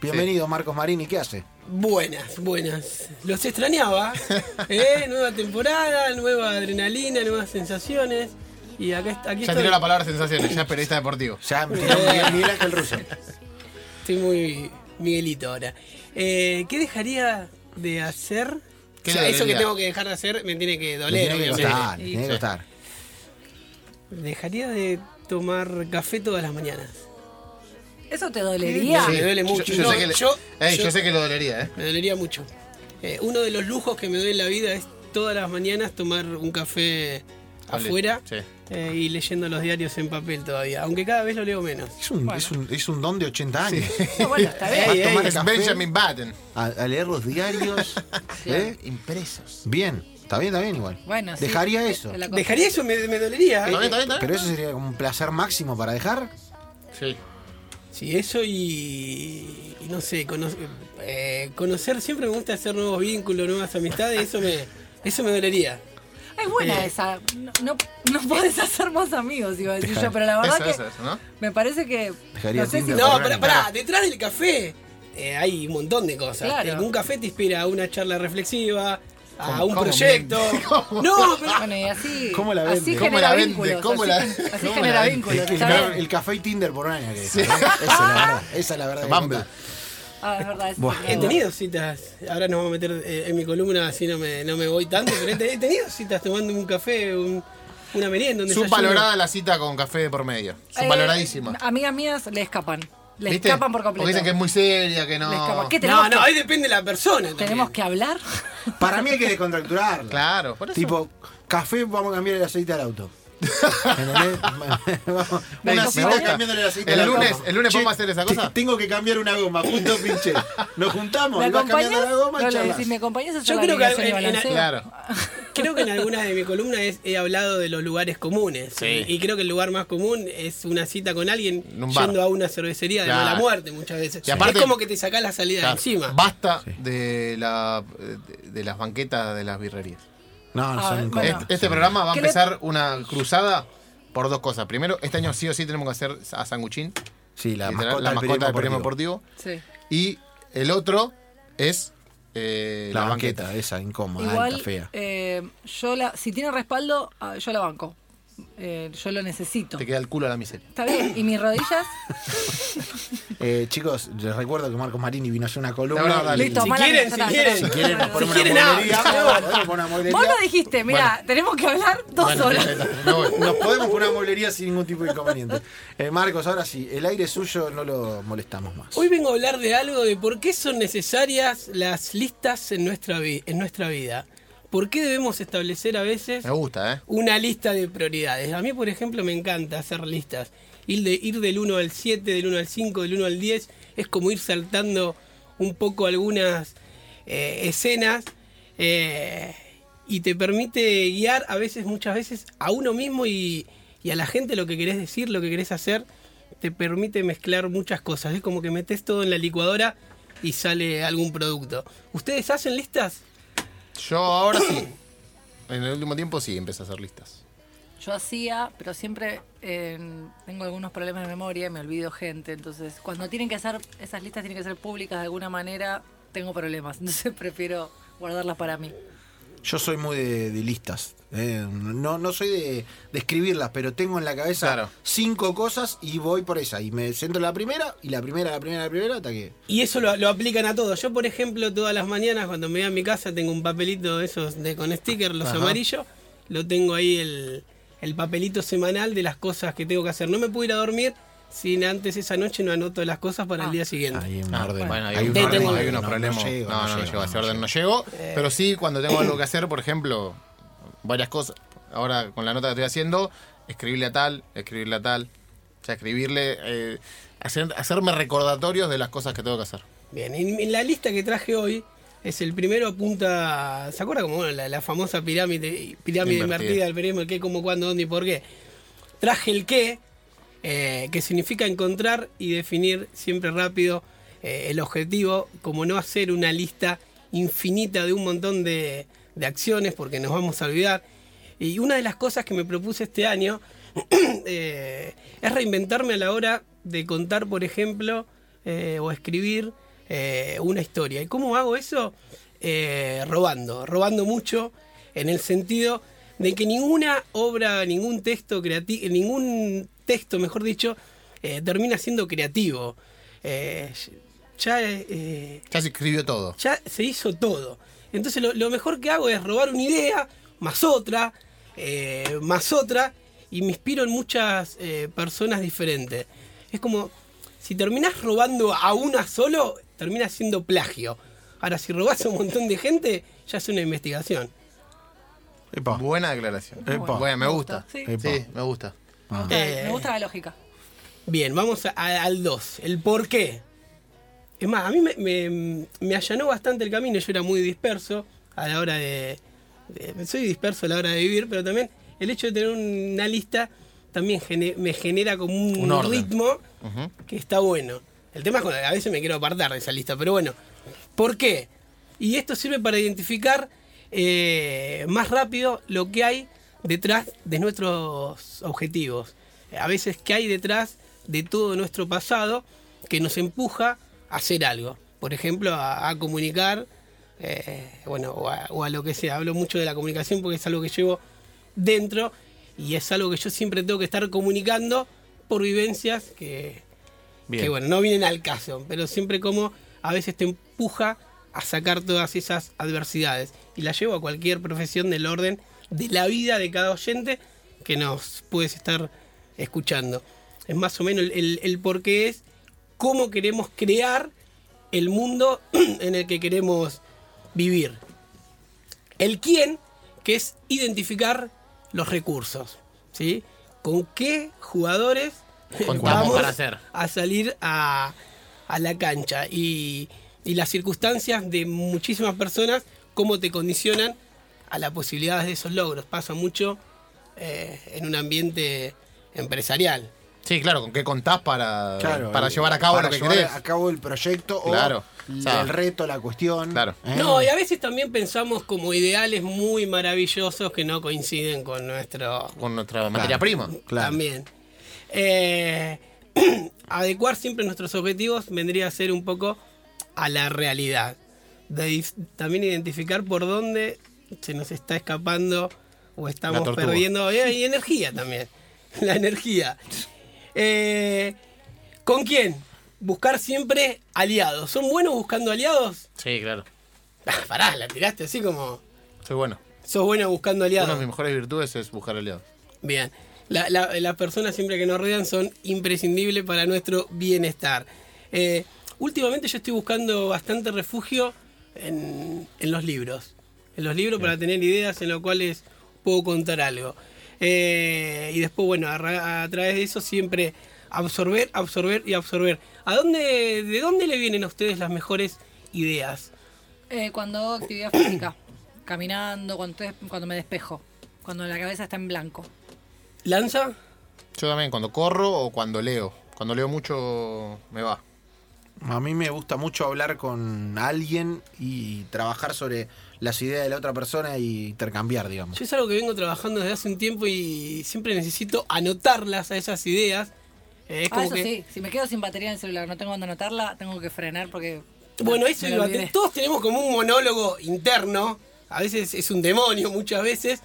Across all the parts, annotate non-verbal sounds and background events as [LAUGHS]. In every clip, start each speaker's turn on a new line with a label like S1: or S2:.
S1: Bienvenido, Marcos Marini, ¿qué hace?
S2: Buenas, buenas. Los extrañaba. ¿eh? [LAUGHS] Nueva temporada, nueva adrenalina, nuevas sensaciones. Y acá, aquí
S3: Ya
S2: estoy.
S3: tiró la palabra sensaciones, ya es periodista deportivo. [LAUGHS]
S1: Ya tiró Miguel, Miguel Ángel Russo.
S2: Estoy muy Miguelito ahora. Eh, ¿Qué dejaría de hacer?
S3: ¿Qué
S2: O sea, eso que tengo que dejar de hacer me tiene que
S1: Le
S2: doler.
S1: tiene que le tiene que
S3: Sí.
S1: costar.
S2: Dejaría de tomar café todas las mañanas.
S4: ¿Eso te dolería?
S2: Sí. Me duele mucho.
S3: Yo, yo
S2: No,
S3: sé que le-
S2: yo-
S3: Ey,
S2: yo-
S3: yo sé que lo dolería, ¿eh?
S2: Me dolería mucho. Eh, uno de los lujos que me doy en la vida es todas las mañanas tomar un café
S3: Hable.
S2: afuera
S3: Sí.
S2: eh, y leyendo los diarios en papel todavía, aunque cada vez lo leo menos.
S1: Es un, es un, es un don de 80 años. [LAUGHS]
S4: No, bueno, está bien.
S2: Ey, ey,
S1: café,
S3: Benjamin Button.
S1: a, a leer los diarios. [LAUGHS] ¿eh?
S3: Impresos.
S1: Bien, está bien, está bien igual.
S4: Bueno, sí.
S1: Dejaría eso.
S2: Dejaría eso, me, me dolería.
S3: ¿Está bien, está bien, está
S1: Pero
S3: bien?
S1: eso sería como un placer máximo para dejar.
S3: Sí.
S2: Sí, eso y, y no sé, cono- eh, conocer, siempre me gusta hacer nuevos vínculos, nuevas amistades, eso me, eso me dolería.
S4: Es buena
S2: Eh.
S4: esa. No, no, no podés hacer más amigos, iba a decir yo, pero la verdad
S3: Eso,
S4: que
S3: ¿no?
S4: me parece que.
S1: Dejaría
S4: no sé si
S2: No, pará, pará, detrás del café eh, hay un montón de cosas.
S4: Claro.
S2: Un café te inspira a una charla reflexiva, a
S3: ¿Cómo-
S2: un
S3: cómo
S2: proyecto. [LAUGHS]
S3: ¿Cómo?
S2: No, pero [LAUGHS]
S4: Bueno, y así.
S1: ¿Cómo la
S4: así
S1: vende?
S3: ¿Cómo
S4: genera
S3: la vende?
S4: vínculos.
S3: ¿Cómo
S4: así,
S3: la-
S4: así
S3: cómo
S4: genera
S3: la
S4: vínculos.
S1: El, café y Tinder por un año. que deja, ¿no? Esa es la verdad. Esa es la verdad.
S4: Ah, es verdad. es
S2: he tenido citas. Ahora nos vamos a meter eh, en mi columna, así no me, no me voy tanto, pero he, te- he tenido citas tomando un café, un- una merienda.
S3: Subvalorada la cita con café de por medio. Subvaloradísima.
S4: Eh, amigas mías le escapan. Le
S3: ¿Viste?
S4: escapan por completo.
S3: Porque dicen que es muy seria, que no.
S4: ¿Qué
S2: No,
S4: tenemos,
S2: no,
S4: que,
S2: ahí depende de la persona. también.
S4: tenemos que hablar?
S1: Para mí hay que descontracturarla.
S3: Claro, por eso.
S1: Tipo, café, vamos a cambiar el aceite al auto. [LAUGHS] ¿Entendés? Vamos,
S3: Una cita.
S1: voy cambiando el aceite
S3: El
S1: al auto.
S3: lunes- el lunes
S1: Che,
S3: podemos hacer esa cosa.
S1: Tengo que cambiar una goma, justo pinche. Nos juntamos,
S4: ¿Me
S1: y vas cambiando la goma y
S4: No,
S1: charlas.
S4: decís, ¿me acompañas a
S2: Yo creo que
S4: y
S2: en- en-?
S3: Claro. [LAUGHS]
S2: Creo que en alguna de mis columnas he hablado de los lugares comunes.
S3: Sí.
S2: Y creo que el lugar más común es una cita con alguien yendo a una cervecería de
S3: Claro.
S2: mala muerte muchas veces.
S3: Y aparte-
S2: es como que te sacás la salida
S3: Claro.
S2: de encima.
S3: Basta de, la, de, de las banquetas de las birrerías.
S1: No, no
S4: Ah,
S1: son
S4: bueno.
S3: Este, este programa va a
S4: ¿Qué le-
S3: empezar una cruzada por dos cosas. Primero, este año sí o sí tenemos que hacer a Sanguchín,
S1: Sí, la mascota,
S3: la
S1: del
S3: mascota del
S1: periodismo deportivo.
S4: Sí.
S3: Y el otro es eh,
S1: La,
S3: la,
S1: banqueta,
S3: banqueta.
S1: esa incómoda,
S4: Igual,
S1: alta, fea.
S4: eh, yo la, si tiene respaldo, ah, yo la banco. Eh, yo lo necesito.
S3: Te queda el culo a la miseria.
S4: Está bien. ¿Y mis rodillas? [LAUGHS]
S1: Eh, chicos, les recuerdo que Marcos Marini vino a hacer una columna.
S4: Listo,
S2: Si quieren, si quieren.
S1: Si quieren,
S4: Bueno,
S1: ponemos
S2: Si
S1: una
S2: quieren,
S1: mueblería. una.
S4: Vos lo dijiste, mira, tenemos que hablar dos
S3: Bueno,
S4: horas.
S3: voy.
S1: Nos podemos poner una mueblería sin ningún tipo de inconveniente. Eh, Marcos, ahora sí, el aire suyo no lo molestamos más.
S2: Hoy vengo a hablar de algo de por qué son necesarias las listas en nuestra, vi- en nuestra vida. ¿Por qué debemos establecer a veces
S3: Me gusta, ¿eh?
S2: una lista de prioridades? A mí, por ejemplo, me encanta hacer listas. Ir, de, ir del 1 al 7, del 1 al 5, del 1 al 10, es como ir saltando un poco algunas eh, escenas eh, y te permite guiar a veces, muchas veces, a uno mismo y, y a la gente lo que querés decir, lo que querés hacer. Te permite mezclar muchas cosas. Es como que metes todo en la licuadora y sale algún producto. ¿Ustedes hacen listas?
S3: Yo ahora sí. En el último tiempo sí empecé a hacer listas.
S4: Yo hacía, pero siempre eh, tengo algunos problemas de memoria y me olvido gente. Entonces, cuando tienen que hacer, esas listas tienen que ser públicas de alguna manera, tengo problemas. [LAUGHS] Entonces, prefiero guardarlas para mí.
S1: Yo soy muy de, de listas. eh, no, no soy de, de escribirlas, pero tengo en la cabeza
S3: Claro.
S1: cinco cosas y voy por esa. Y me centro en la primera, y la primera, la primera, la primera, hasta que.
S2: Y eso lo, lo aplican a todos. Yo, por ejemplo, todas las mañanas cuando me voy a mi casa tengo un papelito de esos de con sticker, los
S1: Ajá.
S2: amarillos. Lo tengo ahí el, el papelito semanal de las cosas que tengo que hacer. No me puedo ir a dormir sin antes esa noche no anoto las cosas para el día siguiente.
S1: Hay un
S3: Ah,
S1: orden.
S3: bueno, hay, un unos
S1: no, no
S3: problemas. No,
S1: llego,
S3: no,
S1: no
S3: no,
S1: llego,
S3: a ese
S1: no
S3: orden
S1: llego.
S3: no llego. Pero sí, cuando tengo algo que hacer, por ejemplo, varias cosas. Ahora, con la nota que estoy haciendo, escribirle a tal, escribirle a tal. O sea, escribirle, eh, hacer- hacerme recordatorios de las cosas que tengo que hacer.
S2: Bien, en, en la lista que traje hoy es el primero apunta, ¿se acuerda como bueno, la, la famosa pirámide, pirámide
S3: Invertida.
S2: invertida del periodismo, el qué, cómo, cuándo, dónde y por qué? Traje el qué, eh, que significa encontrar y definir siempre rápido eh, el objetivo, como no hacer una lista infinita de un montón de, acciones, porque nos vamos a olvidar. Y una de las cosas que me propuse este año [CLEARS THROAT] eh, es reinventarme a la hora de contar, por ejemplo, o escribir una historia. ¿Y cómo hago eso? Robando, robando mucho en el sentido de que ninguna obra, ningún texto creativo, ningún texto, mejor dicho, eh, termina siendo creativo. Eh, ya, eh,
S3: Ya se escribió todo.
S2: ya se hizo todo. Entonces lo, lo mejor que hago es robar una idea, más otra, eh, más otra, y me inspiro en muchas eh, personas diferentes. Es como, si terminás robando a una solo, termina siendo plagio. Ahora, si robás a un montón de gente, ya es una investigación.
S1: Epa.
S3: Buena declaración.
S1: Epa.
S3: Buena, me gusta.
S4: Sí,
S3: me gusta.
S1: Ah.
S2: Eh.
S4: Me gusta la lógica.
S2: Bien, vamos a- a- al 2, el por qué. Es más, a mí me, me- me allanó bastante el camino, yo era muy disperso a la hora de, de- Soy disperso a la hora de vivir, pero también el hecho de tener una lista también me genera como un, ritmo que está bueno. El tema es que a veces me quiero apartar de esa lista, pero bueno. ¿Por qué? Y esto sirve para identificar eh, más rápido lo que hay detrás de nuestros objetivos. A veces qué hay detrás de todo nuestro pasado que nos empuja a hacer algo. Por ejemplo, a, a comunicar, eh, bueno, o a, o a lo que sea. Hablo mucho de la comunicación porque es algo que llevo dentro y es algo que yo siempre tengo que estar comunicando por vivencias que, que bueno, no vienen al caso, pero siempre como a veces te empuja a sacar todas esas adversidades. Y la llevo a cualquier profesión del orden de la vida de cada oyente que nos puedes estar escuchando. Es más o menos el, el, el por qué es cómo queremos crear el mundo [CLEARS THROAT] en el que queremos vivir. El quién, que es identificar los recursos. ¿sí? ¿Con qué jugadores
S3: Contamos
S2: vamos
S3: para hacer.
S2: a salir a, a la cancha? Y, y las circunstancias de muchísimas personas, cómo te condicionan a la posibilidad de esos logros. Pasa mucho eh, en un ambiente empresarial.
S3: Sí, claro, ¿con qué contás para,
S1: Claro,
S3: para
S1: el-
S3: llevar a cabo
S1: para
S3: lo que
S1: llevar
S3: querés?
S1: a cabo el proyecto
S3: Claro.
S1: o el reto, la cuestión.
S3: claro.
S1: ¿eh?
S2: No, y a veces también pensamos como ideales muy maravillosos que no coinciden con nuestro
S3: Con nuestra materia prima.
S1: Claro.
S2: También. Eh, [CLEARS THROAT] adecuar siempre nuestros objetivos vendría a ser un poco a la realidad. De también identificar por dónde se nos está escapando o estamos perdiendo. Y, y energía también. [LAUGHS] La energía. Eh, ¿Con quién? Buscar siempre aliados. ¿Son buenos buscando aliados?
S3: Sí, claro.
S2: Ah, pará, la tiraste así como.
S3: Soy bueno.
S2: Sos bueno buscando aliados.
S3: Una de mis mejores virtudes es buscar aliados.
S2: Bien. La- la- las personas siempre que nos rodean son imprescindibles para nuestro bienestar. Eh, últimamente yo estoy buscando bastante refugio en, en los libros. En los libros para tener ideas en los cuales puedo contar algo. Eh, y después, bueno, a, ra- a través de eso siempre absorber, absorber y absorber. ¿A dónde, ¿De dónde le vienen a ustedes las mejores ideas?
S4: Eh, cuando hago actividad física, [COUGHS] caminando, cuando, cuando me despejo, cuando la cabeza está en blanco.
S2: ¿Lanza?
S3: Yo también, cuando corro o cuando leo. Cuando leo mucho, me va.
S1: A mí me gusta mucho hablar con alguien y trabajar sobre las ideas de la otra persona y intercambiar, digamos.
S2: Yo es algo que vengo trabajando desde hace un tiempo y siempre necesito anotarlas a esas ideas. Eh, es
S4: Ah,
S2: como
S4: eso
S2: que,
S4: sí, si me quedo sin batería en el celular, no tengo donde anotarla, tengo que frenar porque...
S2: Bueno, eso. Todos tenemos como un monólogo interno. A veces es un demonio, muchas veces.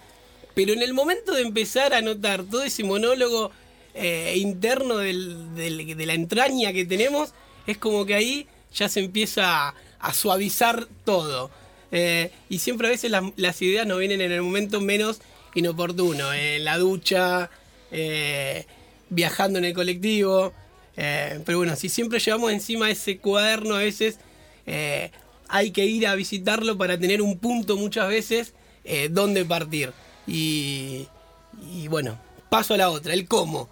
S2: Pero en el momento de empezar a anotar todo ese monólogo eh, interno del- del- de la entraña que tenemos, es como que ahí ya se empieza a, suavizar todo. Eh, y siempre a veces las, ideas nos vienen en el momento menos inoportuno. En la ducha, eh, viajando en el colectivo. Eh, pero bueno, si siempre llevamos encima ese cuaderno a veces, eh, hay que ir a visitarlo para tener un punto muchas veces eh, donde partir. Y, y bueno, paso a la otra, el cómo.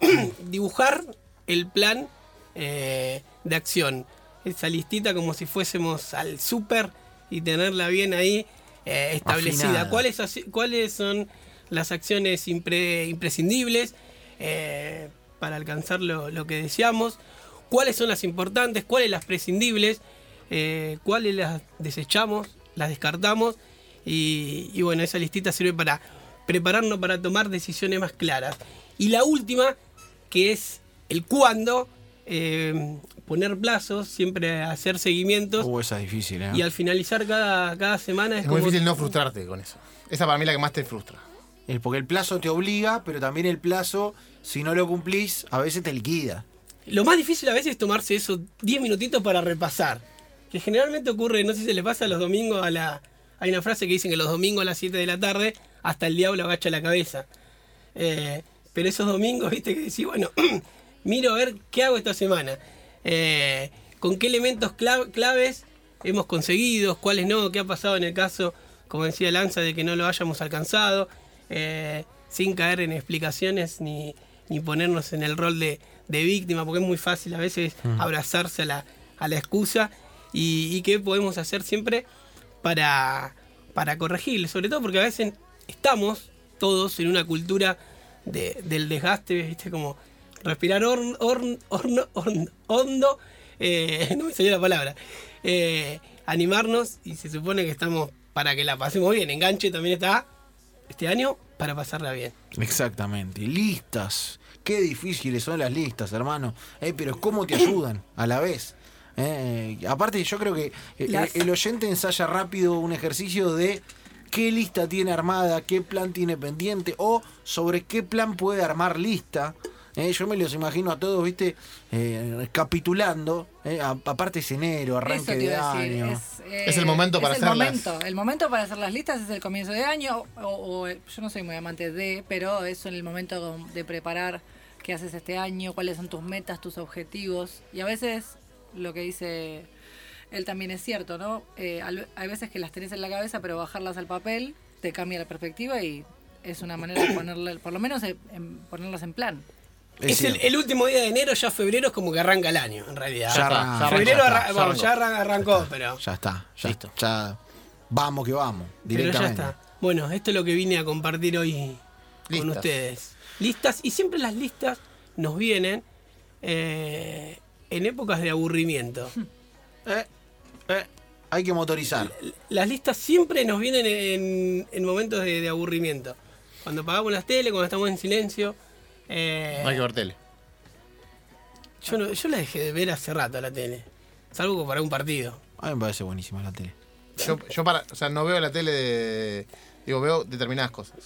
S2: [CLEARS THROAT] Dibujar el plan eh, de acción. Esa listita como si fuésemos al súper y tenerla bien ahí eh, establecida. ¿Cuáles, ¿Cuáles son las acciones impre- imprescindibles eh, para alcanzar lo, lo que deseamos? ¿Cuáles son las importantes? ¿Cuáles las prescindibles? ¿Cuáles las desechamos? ¿Las descartamos? Y, y bueno, esa listita sirve para prepararnos para tomar decisiones más claras. Y la última, que es el cuándo, eh, poner plazos, siempre hacer seguimientos
S1: Uh, esa es difícil, ¿eh?
S2: y al finalizar cada, cada semana es,
S3: Es muy
S2: como
S3: difícil no frustrarte con eso. Esa para mí es la que más te frustra.
S1: Eh, Porque el plazo te obliga, pero también el plazo, si no lo cumplís, a veces te liquida.
S2: Lo más difícil a veces es tomarse esos 10 minutitos para repasar. Que generalmente ocurre, no sé si se le pasa los domingos a la... Hay una frase que dicen que los domingos a las 7 de la tarde hasta el diablo agacha la cabeza. Eh, pero esos domingos, viste, que decís, bueno, [CLEARS THROAT] miro a ver qué hago esta semana. Eh, con qué elementos cla- claves hemos conseguido, cuáles no, qué ha pasado en el caso, como decía Lanza, de que no lo hayamos alcanzado, eh, sin caer en explicaciones ni, ni ponernos en el rol de, de víctima, porque es muy fácil a veces abrazarse a la, a la excusa. Y, y qué podemos hacer siempre para, para corregir, sobre todo porque a veces estamos todos en una cultura de- del desgaste, ¿viste? Como respirar horn- horn- horno- horn- hondo, eh, [LAUGHS] no me salió la palabra, eh, animarnos y se supone que estamos para que la pasemos bien. Enganche también está este año para pasarla bien.
S1: Exactamente. Listas. Qué difíciles son las listas, hermano. Eh, pero cómo te ayudan a la vez. Eh, aparte, yo creo que
S4: Las-
S1: el oyente ensaya rápido un ejercicio de qué lista tiene armada, qué plan tiene pendiente o sobre qué plan puede armar lista. Eh, yo me los imagino a todos, viste, eh, capitulando. eh, a- aparte es enero, arranque de año.
S4: Es, eh,
S3: Es el momento para
S4: es el
S3: hacerlas.
S4: momento. El momento para hacer las listas es el comienzo de año. O, o- yo no soy muy amante de, pero es en el momento de preparar qué haces este año, cuáles son tus metas, tus objetivos. Y a veces lo que dice él también es cierto, ¿no? Eh, hay veces que las tenés en la cabeza, pero bajarlas al papel te cambia la perspectiva y es una manera de ponerle, por lo menos, en- en ponerlas en plan.
S1: Es
S2: Es, el, último día de enero, ya febrero es como que arranca el año, en realidad.
S1: Ya arranca, ya
S2: febrero
S3: arrancó,
S2: arra-
S3: ya
S2: ya arran- arrancó, pero,
S1: Ya está, ya,
S3: Listo.
S1: ya vamos que vamos,
S2: pero ya
S1: directamente.
S2: está. Bueno, esto es lo que vine a compartir hoy con
S3: Listas.
S2: ustedes. Listas, y siempre las listas nos vienen eh, en épocas de aburrimiento. [LAUGHS]
S1: Eh, eh, hay que motorizar.
S2: Las listas siempre nos vienen en, en momentos de, de aburrimiento. Cuando apagamos las tele, cuando estamos en silencio. Eh,
S3: No hay que ver tele.
S2: yo, no- yo la dejé de ver hace rato la tele. Salvo para un partido.
S1: A mí me parece buenísima la tele.
S3: Yo, yo para, o sea, no veo la tele de. Digo, veo determinadas cosas.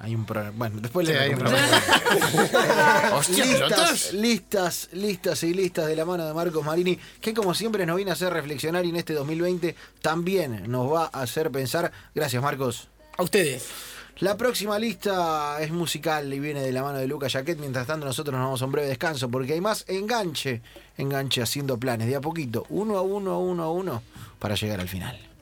S1: Hay un programa. Bueno, después
S3: Sí,
S1: le
S3: hay un
S1: recomendamos. [LAUGHS]
S3: Hostia,
S1: listas,
S3: pelotas.
S1: listas, listas y listas de la mano de Marcos Marini, que como siempre nos viene a hacer reflexionar y en este 2020 también nos va a hacer pensar. Gracias, Marcos.
S2: A ustedes.
S1: La próxima lista es musical y viene de la mano de Lucas Jaquet. Mientras tanto, nosotros nos vamos a un breve descanso porque hay más enganche, enganche haciendo planes de a poquito, uno a uno, a uno a uno, para llegar al final.